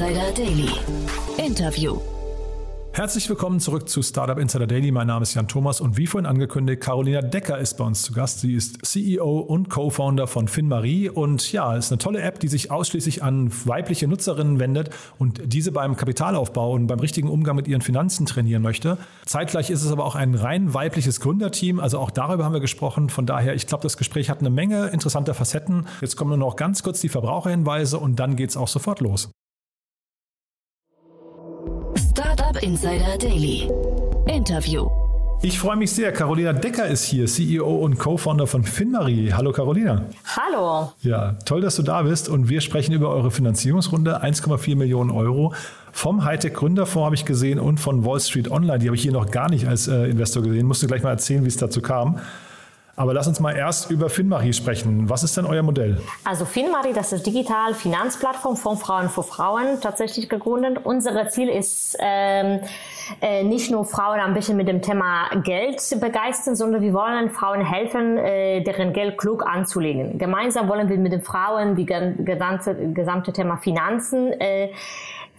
Insider Daily. Interview. Herzlich willkommen zurück zu Startup Insider Daily. Mein Name ist Jan Thomas und wie vorhin angekündigt, Carolina Decker ist bei uns zu Gast. Sie ist CEO und Co-Founder von FinMarie und ja, ist eine tolle App, die sich ausschließlich an weibliche Nutzerinnen wendet und diese beim Kapitalaufbau und beim richtigen Umgang mit ihren Finanzen trainieren möchte. Zeitgleich ist es aber auch ein rein weibliches Gründerteam, also auch darüber haben wir gesprochen. Von daher, ich glaube, das Gespräch hat eine Menge interessanter Facetten. Jetzt kommen nur noch ganz kurz die Verbraucherhinweise und dann geht es auch sofort los. Startup Insider Daily. Interview. Ich freue mich sehr. Carolina Decker ist hier, CEO und Co-Founder von FinMarie. Hallo Carolina. Hallo. Ja, toll, dass du da bist und wir sprechen über eure Finanzierungsrunde, 1,4 Millionen Euro. Vom Hightech Gründerfonds habe ich gesehen und von Wall Street Online, die habe ich hier noch gar nicht als äh, Investor gesehen. Musst du gleich mal erzählen, wie es dazu kam. Aber lass uns mal erst über FinMarie sprechen. Was ist denn euer Modell? Also FinMarie, das ist digital Finanzplattform von Frauen für Frauen tatsächlich gegründet. Unser Ziel ist ähm, äh, nicht nur Frauen ein bisschen mit dem Thema Geld begeistern, sondern wir wollen Frauen helfen, äh, deren Geld klug anzulegen. Gemeinsam wollen wir mit den Frauen die gesamte, gesamte Thema Finanzen äh,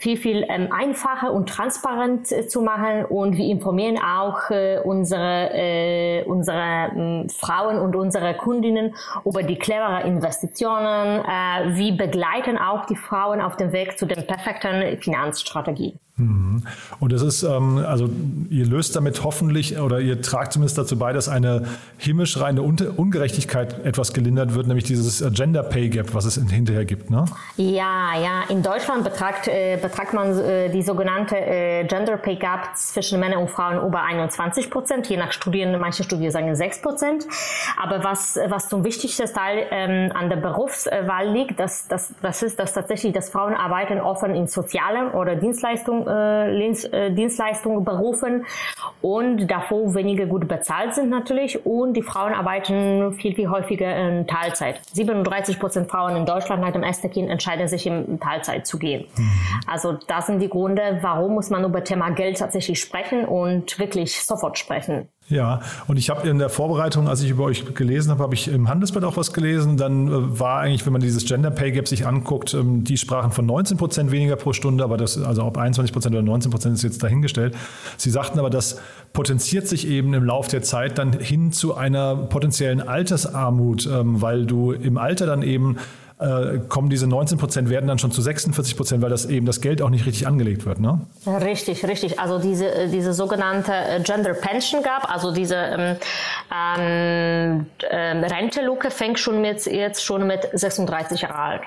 viel, viel ähm, einfacher und transparent äh, zu machen und wir informieren auch äh, unsere, äh, unsere äh, Frauen und unsere Kundinnen über die cleveren Investitionen. Äh, wir begleiten auch die Frauen auf dem Weg zu den perfekten Finanzstrategien. Mhm. Und das ist, ähm, also ihr löst damit hoffentlich oder ihr tragt zumindest dazu bei, dass eine himmelschreiende Ungerechtigkeit etwas gelindert wird, nämlich dieses Gender Pay Gap, was es hinterher gibt, ne? Ja, ja. In Deutschland betragt, äh, betragt man äh, die sogenannte äh, Gender Pay Gap zwischen Männern und Frauen über 21 Prozent, je nach Studien, manche Studien sagen 6 Prozent. Aber was, was zum wichtigsten Teil ähm, an der Berufswahl liegt, das, das, das ist, dass tatsächlich, dass Frauen arbeiten offen in sozialen oder Dienstleistungen äh, äh, Dienstleistungen berufen und davor weniger gut bezahlt sind natürlich und die Frauen arbeiten viel, viel häufiger in Teilzeit. 37 Prozent Frauen in Deutschland nach dem ersten Kind entscheiden sich in Teilzeit zu gehen. Mhm. Also das sind die Gründe, warum muss man über Thema Geld tatsächlich sprechen und wirklich sofort sprechen. Ja, und ich habe in der Vorbereitung, als ich über euch gelesen habe, habe ich im Handelsblatt auch was gelesen. Dann äh, war eigentlich, wenn man dieses Gender Pay Gap sich anguckt, ähm, die sprachen von 19 Prozent weniger pro Stunde, aber das, also ob 21 Prozent oder 19 Prozent ist jetzt dahingestellt. Sie sagten aber, das potenziert sich eben im Laufe der Zeit dann hin zu einer potenziellen Altersarmut, ähm, weil du im Alter dann eben äh, kommen diese 19 Prozent werden dann schon zu 46 Prozent, weil das eben das Geld auch nicht richtig angelegt wird, ne? Richtig, richtig. Also diese, äh, diese sogenannte äh, Gender Pension gab, also diese ähm, ähm, ähm, Renteluke fängt schon mit, jetzt schon mit 36 Jahren alt.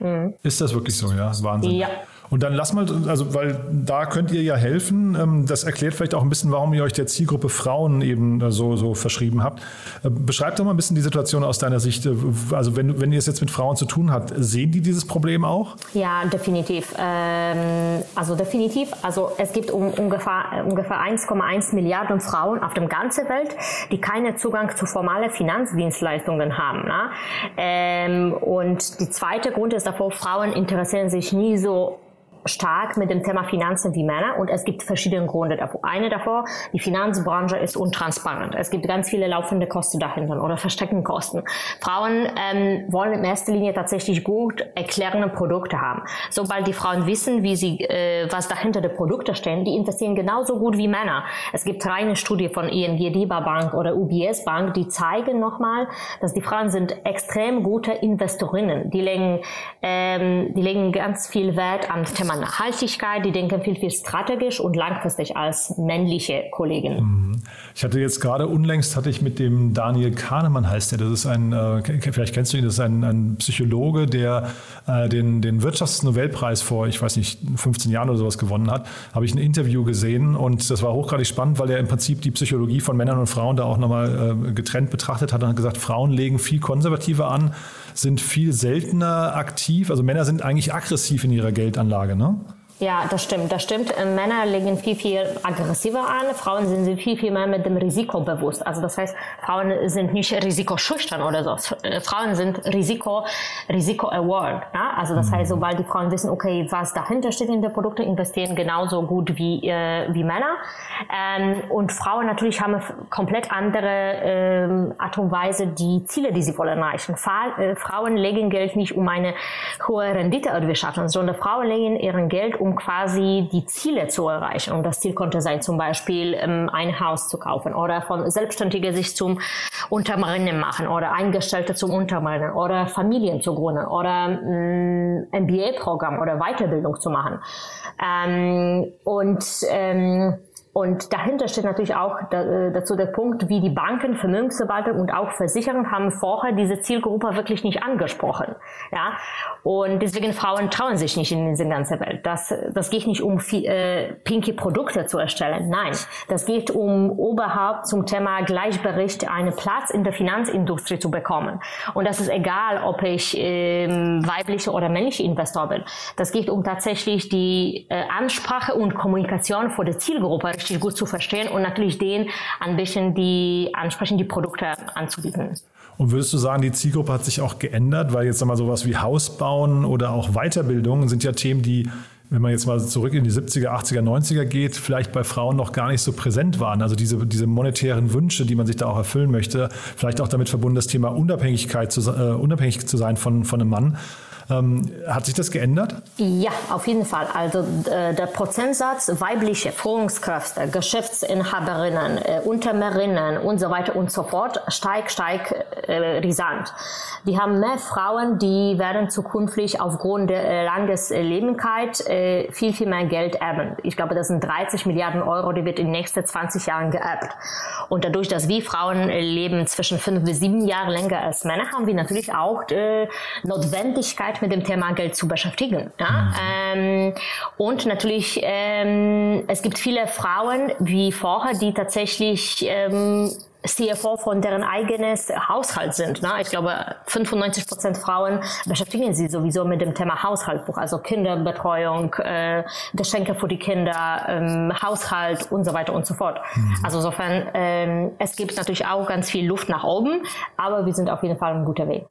Mhm. Ist das wirklich so, ja? Wahnsinn. Ja. Und dann lass mal, also weil da könnt ihr ja helfen. Ähm, das erklärt vielleicht auch ein bisschen, warum ihr euch der Zielgruppe Frauen eben äh, so, so verschrieben habt. Äh, beschreibt doch mal ein bisschen die Situation aus deiner Sicht. Äh, also wenn, wenn ihr es jetzt mit Frauen zu tun habt, sehen die dieses Problem auch? Ja, definitiv. Ähm, also definitiv. Also es gibt ungefähr, ungefähr 1,1 Milliarden Frauen auf der ganzen Welt, die keinen Zugang zu formalen Finanzdienstleistungen haben. Ne? Ähm, und die zweite Grund ist davor, Frauen interessieren sich nie so stark mit dem Thema Finanzen wie Männer und es gibt verschiedene Gründe davor. Eine davor, die Finanzbranche ist untransparent. Es gibt ganz viele laufende Kosten dahinter oder versteckten Kosten. Frauen ähm, wollen in erster Linie tatsächlich gut erklärende Produkte haben. Sobald die Frauen wissen, wie sie, äh, was dahinter der Produkte stehen, die investieren genauso gut wie Männer. Es gibt reine Studie von ING DIBA Bank oder UBS Bank, die zeigen nochmal, dass die Frauen sind extrem gute Investorinnen. Die legen, ähm, die legen ganz viel Wert an Thema Thema Nachhaltigkeit, die denken viel, viel strategisch und langfristig als männliche Kollegen. Mhm. Ich hatte jetzt gerade unlängst, hatte ich mit dem Daniel Kahnemann heißt der, das ist ein, äh, vielleicht kennst du ihn, das ist ein, ein Psychologe, der äh, den, den Wirtschaftsnobelpreis vor, ich weiß nicht, 15 Jahren oder sowas gewonnen hat, habe ich ein Interview gesehen und das war hochgradig spannend, weil er im Prinzip die Psychologie von Männern und Frauen da auch nochmal äh, getrennt betrachtet hat und hat gesagt, Frauen legen viel konservativer an, sind viel seltener aktiv, also Männer sind eigentlich aggressiv in ihrer Geldanlage, ne? Ja, das stimmt, das stimmt. Äh, Männer legen viel, viel aggressiver an. Frauen sind viel, viel mehr mit dem Risiko bewusst. Also das heißt, Frauen sind nicht risikoschüchtern oder so. Äh, Frauen sind Risiko, Risiko-aware. Ja? Also das heißt, sobald die Frauen wissen, okay, was dahinter steht in der Produkte, investieren genauso gut wie, äh, wie Männer. Ähm, und Frauen natürlich haben komplett andere ähm, Art und Weise, die Ziele, die sie wollen erreichen. Äh, Frauen legen Geld nicht um eine hohe Rendite erwirtschaften, sondern Frauen legen ihren Geld um quasi die Ziele zu erreichen. Und das Ziel konnte sein, zum Beispiel ähm, ein Haus zu kaufen oder von Selbstständigen sich zum Untermarinen machen oder Eingestellte zum Untermarinen oder Familien zu gründen oder MBA-Programm oder Weiterbildung zu machen. Ähm, und ähm, und dahinter steht natürlich auch äh, dazu der Punkt, wie die Banken, Vermögensverwaltung und auch Versicherungen haben vorher diese Zielgruppe wirklich nicht angesprochen. Ja, und deswegen Frauen trauen sich nicht in diese ganze Welt. Das, das geht nicht um äh, pinky Produkte zu erstellen. Nein, das geht um überhaupt zum Thema Gleichbericht einen Platz in der Finanzindustrie zu bekommen. Und das ist egal, ob ich ähm, weibliche oder männliche Investor bin. Das geht um tatsächlich die äh, Ansprache und Kommunikation vor der Zielgruppe richtig gut zu verstehen und natürlich denen ein bisschen die ansprechend die Produkte anzubieten. Und würdest du sagen, die Zielgruppe hat sich auch geändert, weil jetzt mal sowas wie Haus bauen oder auch Weiterbildung sind ja Themen, die wenn man jetzt mal zurück in die 70er, 80er, 90er geht, vielleicht bei Frauen noch gar nicht so präsent waren. Also diese, diese monetären Wünsche, die man sich da auch erfüllen möchte, vielleicht auch damit verbunden das Thema Unabhängigkeit zu, äh, unabhängig zu sein von, von einem Mann. Ähm, hat sich das geändert? Ja, auf jeden Fall. Also äh, der Prozentsatz weibliche Führungskräfte, Geschäftsinhaberinnen, äh, Unternehmerinnen und so weiter und so fort steigt, steigt äh, risant. Wir haben mehr Frauen, die werden zukünftig aufgrund der äh, Landeslebigkeit äh, viel, viel mehr Geld erben. Ich glaube, das sind 30 Milliarden Euro, die wird in den nächsten 20 Jahren geerbt. Und dadurch, dass wir Frauen äh, leben zwischen fünf bis sieben Jahre länger als Männer, haben wir natürlich auch äh, Notwendigkeit, Zeit mit dem Thema Geld zu beschäftigen. Ja? Mhm. Ähm, und natürlich, ähm, es gibt viele Frauen wie vorher, die tatsächlich ähm, CFO von deren eigenes Haushalt sind. Ne? Ich glaube, 95 Prozent Frauen beschäftigen sich sowieso mit dem Thema Haushaltbuch, also Kinderbetreuung, äh, Geschenke für die Kinder, ähm, Haushalt und so weiter und so fort. Mhm. Also insofern, ähm, es gibt natürlich auch ganz viel Luft nach oben, aber wir sind auf jeden Fall ein guter Weg.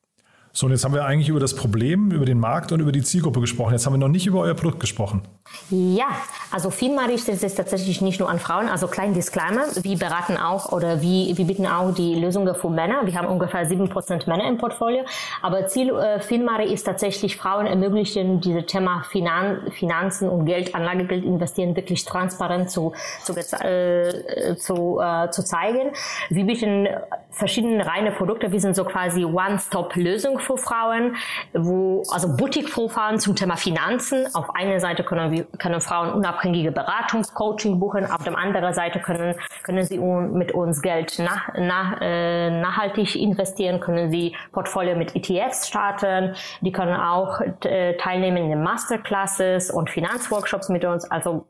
So, und jetzt haben wir eigentlich über das Problem, über den Markt und über die Zielgruppe gesprochen. Jetzt haben wir noch nicht über euer Produkt gesprochen. Ja, also Filma richtet sich tatsächlich nicht nur an Frauen. Also klein Disclaimer, wir beraten auch oder wir, wir bieten auch die Lösungen für Männer. Wir haben ungefähr 7% Männer im Portfolio. Aber Ziel äh, Filmari ist tatsächlich Frauen ermöglichen, dieses Thema Finan Finanzen und Geld, Anlagegeld investieren wirklich transparent zu, zu, äh, zu, äh, zu zeigen. Wir bieten verschiedene reine Produkte. Wir sind so quasi One-Stop-Lösung für Frauen, wo, also Boutique für Frauen zum Thema Finanzen. Auf einer Seite können wir, können Frauen unabhängige Beratungscoaching buchen. Auf der anderen Seite können, können sie mit uns Geld nach, nach, äh, nachhaltig investieren, können sie Portfolio mit ETFs starten. Die können auch äh, teilnehmen in den Masterclasses und Finanzworkshops mit uns. Also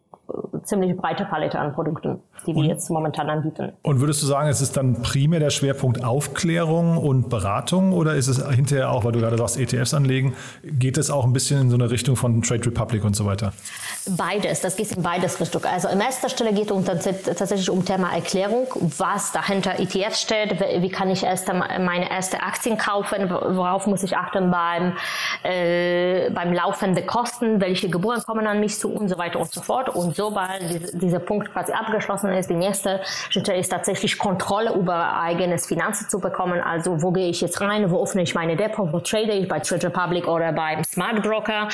ziemlich breite Palette an Produkten, die wir jetzt momentan anbieten. Und würdest du sagen, es ist dann primär der Schwerpunkt Aufklärung und Beratung oder ist es hinterher auch, weil du gerade sagst, ETFs anlegen, geht es auch ein bisschen in so eine Richtung von Trade Republic und so weiter? Beides, das geht in beides Richtung. Also in erster Stelle geht es tatsächlich um Thema Erklärung, was dahinter ETFs steht, wie kann ich erst meine erste Aktien kaufen, worauf muss ich achten beim, äh, beim Laufen der Kosten, welche Gebühren kommen an mich zu und so weiter und so fort. Und sobald dieser Punkt quasi abgeschlossen ist, die nächste Schritt ist tatsächlich Kontrolle über eigenes Finanzen zu bekommen. Also wo gehe ich jetzt rein, wo öffne ich meine Depot, wo trade ich bei Trade Republic oder beim Smart Broker,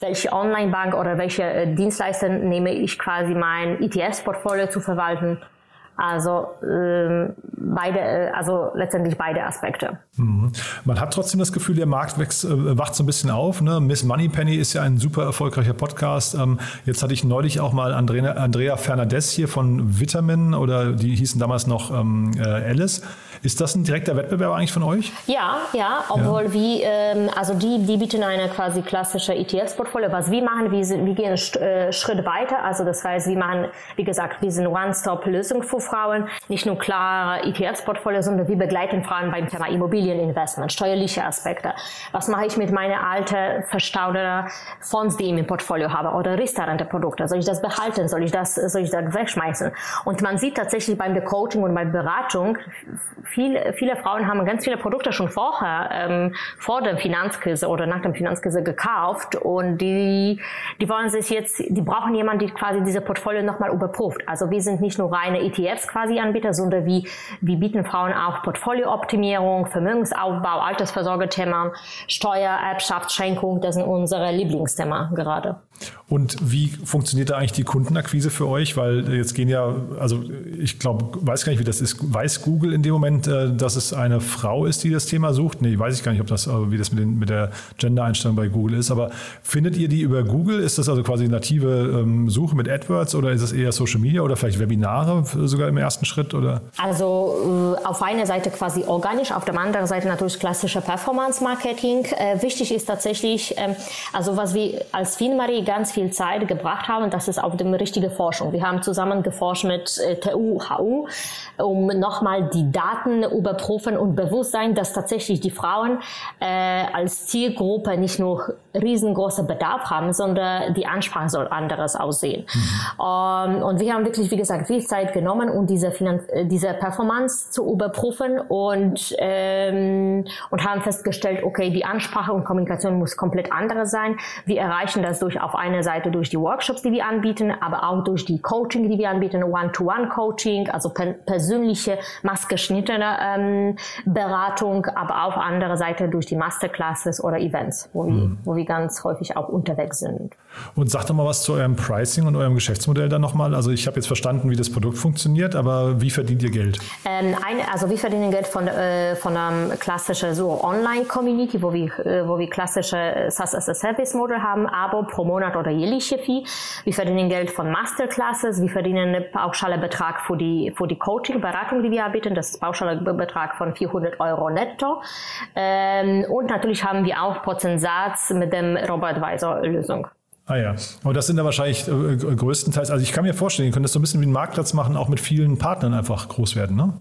welche Online-Bank oder welche äh, Dienstleister nehme ich quasi mein ETFs-Portfolio zu verwalten. Also ähm, beide, äh, also letztendlich beide Aspekte. Mhm. Man hat trotzdem das Gefühl, der Markt wächst, äh, wacht so ein bisschen auf. Ne? Miss Moneypenny ist ja ein super erfolgreicher Podcast. Ähm, jetzt hatte ich neulich auch mal Andrea, Andrea Fernandez hier von Vitamin oder die hießen damals noch ähm, äh, Alice Ist das ein direkter Wettbewerb eigentlich von euch? Ja, ja, obwohl ja. wir, ähm, also die, die bieten eine quasi klassische ETFs-Portfolio. Was wir machen, wir, sind, wir gehen einen äh, Schritt weiter. Also das heißt, wir machen, wie gesagt, wir sind One-Stop-Lösung für Frauen. Nicht nur klare ETFs-Portfolio, sondern wir begleiten Frauen beim Thema Immobilieninvestment, steuerliche Aspekte. Was mache ich mit meinen alten, verstauten Fonds, die ich im Portfolio habe oder Restaurante-Produkte? Soll ich das behalten? Soll ich das, soll ich das wegschmeißen? Und man sieht tatsächlich beim Coaching und bei Beratung, viele, viele Frauen haben ganz viele Produkte schon vorher, ähm, vor der Finanzkrise oder nach der Finanzkrise gekauft und die, die wollen sich jetzt, die brauchen jemanden, der quasi diese Portfolio nochmal überprüft. Also wir sind nicht nur reine ETFs quasi Anbieter, sondern wir, wir bieten Frauen auch Portfoliooptimierung, Vermögensaufbau, Altersvorsorgethemen, Steuer, Erbschaftsschenkung, das sind unsere Lieblingsthema gerade. Und wie funktioniert da eigentlich die Kundenakquise für euch? Weil jetzt gehen ja, also ich glaube, weiß gar nicht, wie das ist. Weiß Google in dem Moment, äh, dass es eine Frau ist, die das Thema sucht? Nee, weiß ich gar nicht, ob das, wie das mit, den, mit der Gender-Einstellung bei Google ist. Aber findet ihr die über Google? Ist das also quasi native ähm, Suche mit AdWords oder ist es eher Social Media oder vielleicht Webinare sogar im ersten Schritt? Oder? Also äh, auf einer Seite quasi organisch, auf der anderen Seite natürlich klassische Performance-Marketing. Äh, wichtig ist tatsächlich, ähm, also was wir als Finmarie ganz viel Zeit gebracht haben, das ist auf dem richtige Forschung. Wir haben zusammen geforscht mit äh, TU, HU, um nochmal die Daten überprüfen und bewusst sein, dass tatsächlich die Frauen äh, als Zielgruppe nicht nur riesengroße Bedarf haben, sondern die Ansprache soll anderes aussehen. Um, und wir haben wirklich, wie gesagt, viel Zeit genommen, um diese, Finan äh, diese Performance zu überprüfen und, ähm, und haben festgestellt, okay, die Ansprache und Kommunikation muss komplett andere sein. Wir erreichen das durch auf einer Seite durch die Workshops, die wir anbieten, aber auch durch die Coaching, die wir anbieten, One-to-One-Coaching, also per persönliche, maßgeschnittene ähm, Beratung, aber auf andere Seite durch die Masterclasses oder Events, wo, mhm. wir, wo wir ganz häufig auch unterwegs sind. Und sag doch mal was zu eurem Pricing und eurem Geschäftsmodell dann nochmal. Also ich habe jetzt verstanden, wie das Produkt funktioniert, aber wie verdient ihr Geld? Ähm, eine, also wir verdienen Geld von, äh, von einem klassischen so Online-Community, wo wir, äh, wo wir klassische SaaS as a Service Model haben, Abo pro Monat oder jährliche Fee. Wir verdienen Geld von Masterclasses, wir verdienen einen pauschalen Betrag für die, für die Coaching, Beratung, die wir anbieten. Das ist ein pauschaler Betrag von 400 Euro netto. Ähm, und natürlich haben wir auch Prozentsatz mit dem Robo-Advisor-Lösung. Ah ja, aber das sind ja wahrscheinlich äh, größtenteils, also ich kann mir vorstellen, ihr könnt das so ein bisschen wie einen Marktplatz machen, auch mit vielen Partnern einfach groß werden, ne?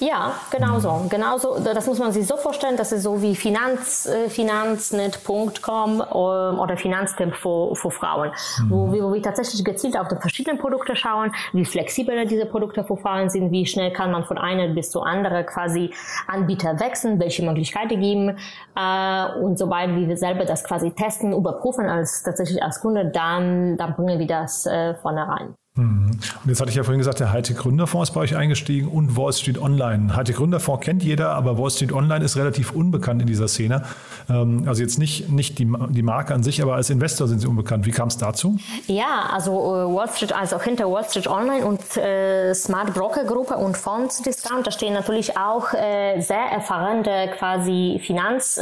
Ja, genau so. Genau so. Das muss man sich so vorstellen, dass es so wie Finanz, äh, Finanznet.com ähm, oder Finanztemp für, für Frauen, mhm. wo, wir, wo wir tatsächlich gezielt auf die verschiedenen Produkte schauen, wie flexibel diese Produkte für Frauen sind, wie schnell kann man von einer bis zur anderen quasi Anbieter wechseln, welche Möglichkeiten geben äh, und sobald wir selber das quasi testen, überprüfen als tatsächlich als Kunde, dann, dann bringen wir das äh, vorne rein. Mhm. Und jetzt hatte ich ja vorhin gesagt, der Hightech Gründerfonds ist bei euch eingestiegen und Wall Street Online. Hightech Gründerfonds kennt jeder, aber Wall Street Online ist relativ unbekannt in dieser Szene. Ähm, also jetzt nicht, nicht die, die Marke an sich, aber als Investor sind sie unbekannt. Wie kam es dazu? Ja, also äh, Wall Street, also hinter Wall Street Online und äh, Smart Broker Gruppe und Fonds Discount, da stehen natürlich auch äh, sehr erfahrene quasi Finanz,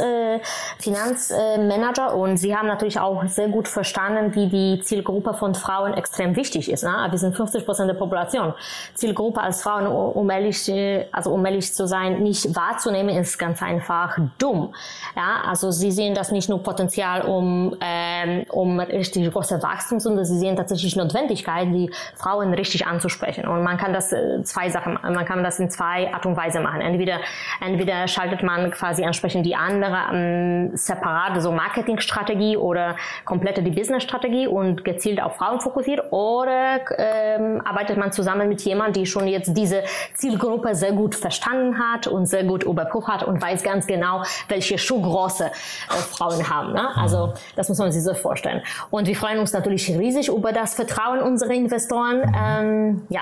Finanzmanager und sie haben natürlich auch sehr gut verstanden, wie die Zielgruppe von Frauen extrem wichtig ist. Ne? Wir sind 50 Prozent der Population. Zielgruppe als Frauen, um ehrlich, also um ehrlich zu sein, nicht wahrzunehmen, ist ganz einfach dumm. Ja, also sie sehen das nicht nur Potenzial um, ähm, um richtig große Wachstum, sondern sie sehen tatsächlich Notwendigkeit, die Frauen richtig anzusprechen. Und man kann das äh, zwei Sachen, man kann das in zwei Art und Weise machen. Entweder, entweder schaltet man quasi entsprechend die andere ähm, separate so Marketingstrategie oder komplette die Businessstrategie und gezielt auf Frauen fokussiert oder ähm, arbeitet man zusammen mit jemandem, die schon jetzt diese Zielgruppe sehr gut verstanden hat und sehr gut überprüft hat und weiß ganz genau, welche Schuhgröße äh, Frauen haben. Ne? Also mhm. das muss man sich so vorstellen. Und wir freuen uns natürlich riesig über das Vertrauen unserer Investoren. Ähm, ja,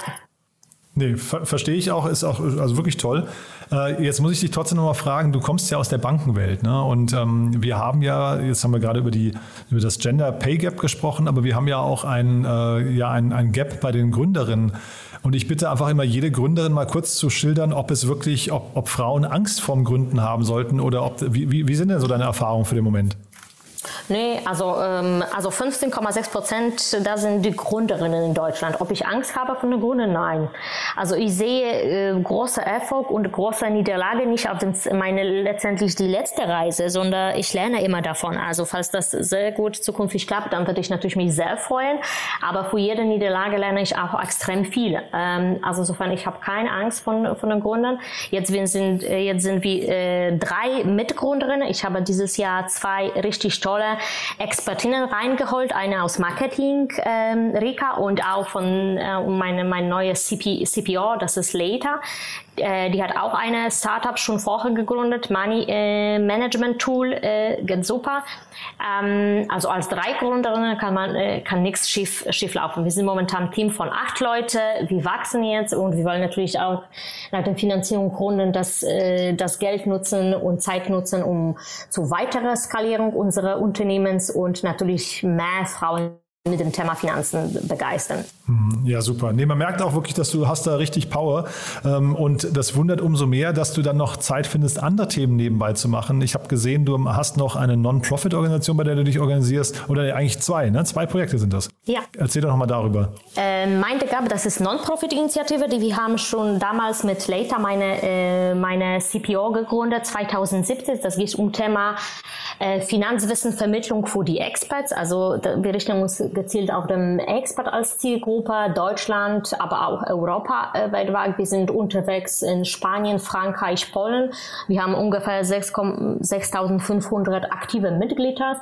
Nee, ver verstehe ich auch, ist auch also wirklich toll. Äh, jetzt muss ich dich trotzdem nochmal fragen, du kommst ja aus der Bankenwelt, ne? Und ähm, wir haben ja, jetzt haben wir gerade über, die, über das Gender Pay Gap gesprochen, aber wir haben ja auch ein, äh, ja, ein, ein Gap bei den Gründerinnen. Und ich bitte einfach immer jede Gründerin mal kurz zu schildern, ob es wirklich, ob, ob Frauen Angst vorm Gründen haben sollten oder ob, wie, wie, wie sind denn so deine Erfahrungen für den Moment? Nee, also, ähm, also 15,6 Prozent, da sind die Gründerinnen in Deutschland. Ob ich Angst habe von den Gründen? Nein. Also ich sehe äh, großer Erfolg und große Niederlage nicht auf den, meine letztendlich die letzte Reise, sondern ich lerne immer davon. Also falls das sehr gut zukünftig klappt, dann würde ich natürlich mich sehr freuen. Aber für jede Niederlage lerne ich auch extrem viel. Ähm, also insofern, ich habe keine Angst von, von den Gründern. Jetzt sind, äh, jetzt sind wir äh, drei Mitgründerinnen. Ich habe dieses Jahr zwei richtig tolle Expertinnen reingeholt. Eine aus Marketing, ähm, Rika, und auch von äh, meine, mein neues CP, CPO, das ist Later. Äh, die hat auch eine Startup schon vorher gegründet, Money äh, Management Tool, äh, geht super. Ähm, also als drei Gründerinnen kann man äh, kann nichts schief schief laufen. Wir sind momentan ein Team von acht Leute. Wir wachsen jetzt und wir wollen natürlich auch nach der Finanzierung gründen, das äh, das Geld nutzen und Zeit nutzen, um zu weiterer Skalierung unserer Unternehmens und natürlich mehr Frauen mit dem Thema Finanzen begeistern. Mhm. Ja, super. Nee, man merkt auch wirklich, dass du hast da richtig Power. Ähm, und das wundert umso mehr, dass du dann noch Zeit findest, andere Themen nebenbei zu machen. Ich habe gesehen, du hast noch eine Non-Profit-Organisation, bei der du dich organisierst. Oder eigentlich zwei, ne? Zwei Projekte sind das. Ja. Erzähl doch nochmal darüber. Äh, meine Gabe, das ist Non-Profit-Initiative, die wir haben schon damals mit Later meine, äh, meine CPO gegründet, 2017. Das geht um Thema äh, Finanzwissenvermittlung für die Experts. Also wir richten uns gezielt auf den Expert als Zielgruppe, Deutschland, aber auch Europa äh, weltweit. Wir sind unterwegs in Spanien, Frankreich, Polen. Wir haben ungefähr 6.500 aktive Mitglieder.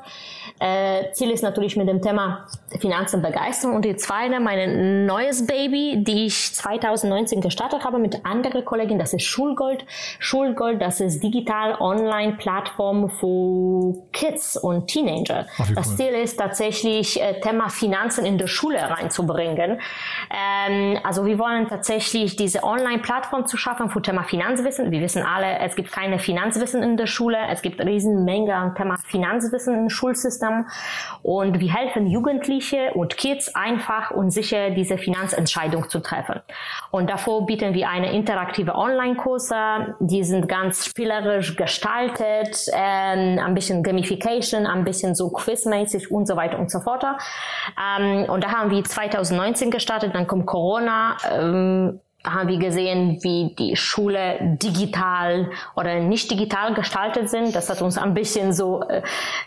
Äh, Ziel ist natürlich mit dem Thema Finanzen begeistern. Und die zweite, mein neues Baby, die ich 2019 gestartet habe mit anderen Kollegen, das ist Schulgold. Schulgold, das ist digital Online-Plattform für Kids und Teenager. Ach, das cool. Ziel ist tatsächlich äh, Thema Finanzen in der Schule reinzubringen. Ähm, also wir wollen tatsächlich diese Online-Plattform zu schaffen für Thema Finanzwissen. Wir wissen alle, es gibt keine Finanzwissen in der Schule. Es gibt riesen Menge an Thema Finanzwissen im Schulsystem. Und wir helfen Jugendliche und Kids einfach und sicher diese Finanzentscheidung zu treffen. Und davor bieten wir eine interaktive Online-Kurse. Die sind ganz spielerisch gestaltet, ähm, ein bisschen Gamification, ein bisschen so quizmäßig und so weiter und so fort. Ähm, und da haben wir 2019 gestartet, dann kommt Corona. Ähm, haben wir gesehen, wie die Schule digital oder nicht digital gestaltet sind. Das hat uns ein bisschen so äh,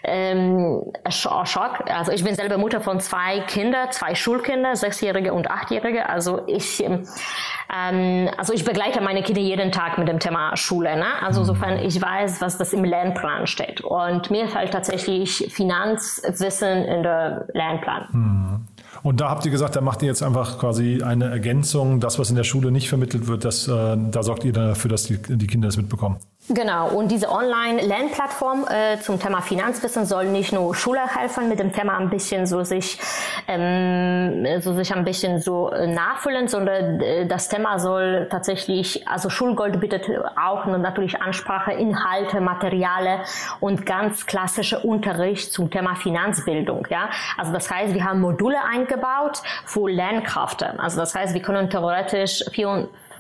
ähm, Schock. Also ich bin selber Mutter von zwei Kindern, zwei Schulkinder, sechsjährige und achtjährige. Also ich ähm, also ich begleite meine Kinder jeden Tag mit dem Thema Schule. Ne? Also insofern ich weiß, was das im Lernplan steht. Und mir fällt tatsächlich Finanzwissen in der Lernplan. Mhm. Und da habt ihr gesagt, da macht ihr jetzt einfach quasi eine Ergänzung, das, was in der Schule nicht vermittelt wird, das, äh, da sorgt ihr dafür, dass die, die Kinder das mitbekommen. Genau, und diese Online-Lernplattform äh, zum Thema Finanzwissen soll nicht nur Schüler helfen, mit dem Thema ein bisschen so sich, ähm, so sich ein bisschen so äh, nachfüllen, sondern äh, das Thema soll tatsächlich, also Schulgold bietet auch natürlich Ansprache, Inhalte, Materiale und ganz klassische Unterricht zum Thema Finanzbildung. Ja, also das heißt, wir haben Module eingebaut für Lernkräfte. Also das heißt, wir können theoretisch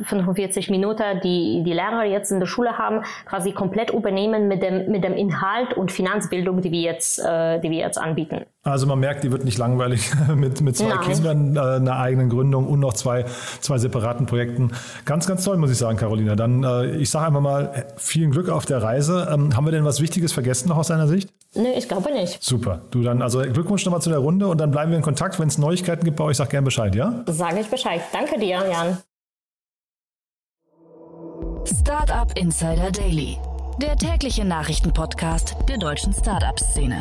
45 Minuten, die die Lehrer jetzt in der Schule haben, quasi komplett übernehmen mit dem, mit dem Inhalt und Finanzbildung, die wir jetzt, äh, die wir jetzt anbieten. Also man merkt, die wird nicht langweilig mit, mit zwei Nein. Kindern, äh, einer eigenen Gründung und noch zwei, zwei separaten Projekten. Ganz, ganz toll, muss ich sagen, Carolina. Dann, äh, ich sage einfach mal, vielen Glück auf der Reise. Ähm, haben wir denn was Wichtiges vergessen noch aus deiner Sicht? Nee, ich glaube nicht. Super. Du dann, also Glückwunsch nochmal zu der Runde und dann bleiben wir in Kontakt. Wenn es Neuigkeiten gibt bei euch, sag gerne Bescheid, ja? Sage ich Bescheid. Danke dir, Jan. Startup Insider Daily, der tägliche Nachrichtenpodcast der deutschen Startup-Szene.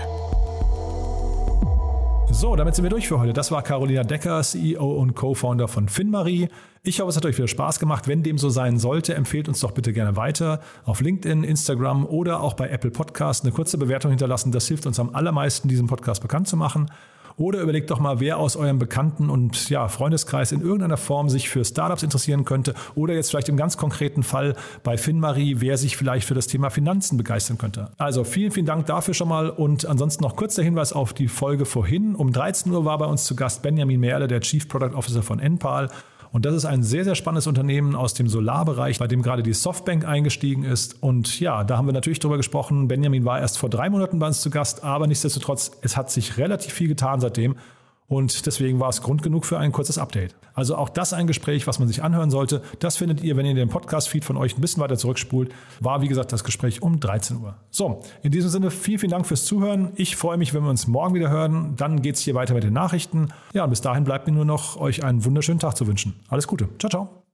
So, damit sind wir durch für heute. Das war Carolina Decker, CEO und Co-Founder von FinMarie. Ich hoffe, es hat euch wieder Spaß gemacht. Wenn dem so sein sollte, empfehlt uns doch bitte gerne weiter. Auf LinkedIn, Instagram oder auch bei Apple Podcast eine kurze Bewertung hinterlassen. Das hilft uns am allermeisten, diesen Podcast bekannt zu machen. Oder überlegt doch mal, wer aus eurem Bekannten- und ja, Freundeskreis in irgendeiner Form sich für Startups interessieren könnte. Oder jetzt vielleicht im ganz konkreten Fall bei FinMarie, wer sich vielleicht für das Thema Finanzen begeistern könnte. Also vielen, vielen Dank dafür schon mal. Und ansonsten noch kurz der Hinweis auf die Folge vorhin. Um 13 Uhr war bei uns zu Gast Benjamin Merle, der Chief Product Officer von Enpal. Und das ist ein sehr, sehr spannendes Unternehmen aus dem Solarbereich, bei dem gerade die Softbank eingestiegen ist. Und ja, da haben wir natürlich drüber gesprochen. Benjamin war erst vor drei Monaten bei uns zu Gast, aber nichtsdestotrotz, es hat sich relativ viel getan seitdem. Und deswegen war es Grund genug für ein kurzes Update. Also auch das ein Gespräch, was man sich anhören sollte. Das findet ihr, wenn ihr den Podcast-Feed von euch ein bisschen weiter zurückspult. War, wie gesagt, das Gespräch um 13 Uhr. So, in diesem Sinne vielen, vielen Dank fürs Zuhören. Ich freue mich, wenn wir uns morgen wieder hören. Dann geht es hier weiter mit den Nachrichten. Ja, und bis dahin bleibt mir nur noch, euch einen wunderschönen Tag zu wünschen. Alles Gute. Ciao, ciao.